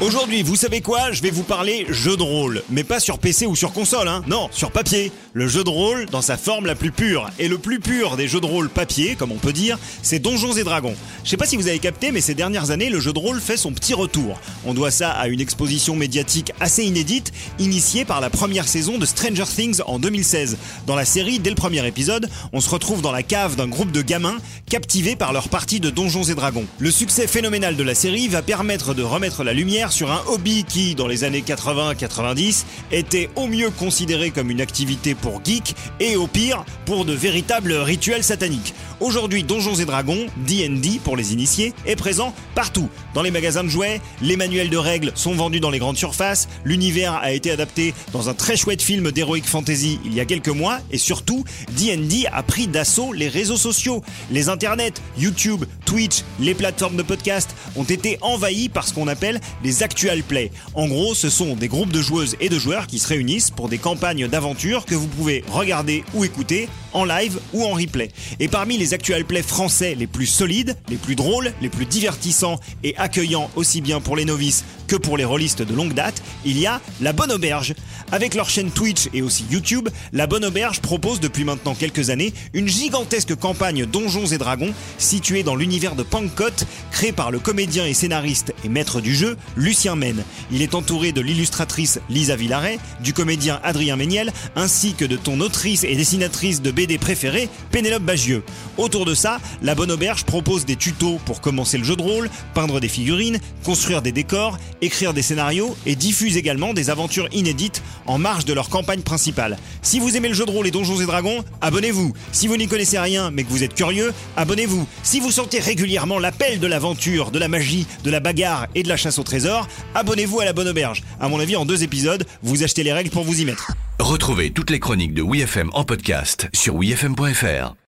Aujourd'hui, vous savez quoi? Je vais vous parler jeu de rôle, mais pas sur PC ou sur console, hein. Non, sur papier. Le jeu de rôle dans sa forme la plus pure. Et le plus pur des jeux de rôle papier, comme on peut dire, c'est Donjons et Dragons. Je sais pas si vous avez capté, mais ces dernières années, le jeu de rôle fait son petit retour. On doit ça à une exposition médiatique assez inédite, initiée par la première saison de Stranger Things en 2016. Dans la série, dès le premier épisode, on se retrouve dans la cave d'un groupe de gamins captivés par leur partie de Donjons et Dragons. Le succès phénoménal de la série va permettre de remettre la lumière sur un hobby qui, dans les années 80-90, était au mieux considéré comme une activité pour geeks et au pire pour de véritables rituels sataniques. Aujourd'hui, Donjons et Dragons, D&D pour les initiés, est présent partout. Dans les magasins de jouets, les manuels de règles sont vendus dans les grandes surfaces, l'univers a été adapté dans un très chouette film d'Heroic Fantasy il y a quelques mois, et surtout, D&D a pris d'assaut les réseaux sociaux. Les internets, YouTube, Twitch, les plateformes de podcast ont été envahis par ce qu'on appelle les actual play. En gros, ce sont des groupes de joueuses et de joueurs qui se réunissent pour des campagnes d'aventure que vous pouvez regarder ou écouter en live ou en replay. Et parmi les actual play français les plus solides, les plus drôles, les plus divertissants et accueillants aussi bien pour les novices que pour les rôlistes de longue date, il y a La Bonne Auberge. Avec leur chaîne Twitch et aussi YouTube, La Bonne Auberge propose depuis maintenant quelques années une gigantesque campagne Donjons et Dragons située dans l'univers de Pankot, créé par le comédien et scénariste et maître du jeu Lucien Men. Il est entouré de l'illustratrice Lisa Villaret, du comédien Adrien Méniel, ainsi que de ton autrice et dessinatrice de BD préférée, Pénélope Bagieux. Autour de ça, La Bonne Auberge propose des tutos pour commencer le jeu de rôle, peindre des figurines, construire des décors, écrire des scénarios et diffuse également des aventures inédites en marge de leur campagne principale. Si vous aimez le jeu de rôle et Donjons et Dragons, abonnez-vous. Si vous n'y connaissez rien mais que vous êtes curieux, abonnez-vous. Si vous sentez régulièrement l'appel de l'aventure, de la magie, de la bagarre et de la chasse au trésor, abonnez-vous à la Bonne Auberge. À mon avis, en deux épisodes, vous achetez les règles pour vous y mettre. Retrouvez toutes les chroniques de WeFM en podcast sur wefm.fr.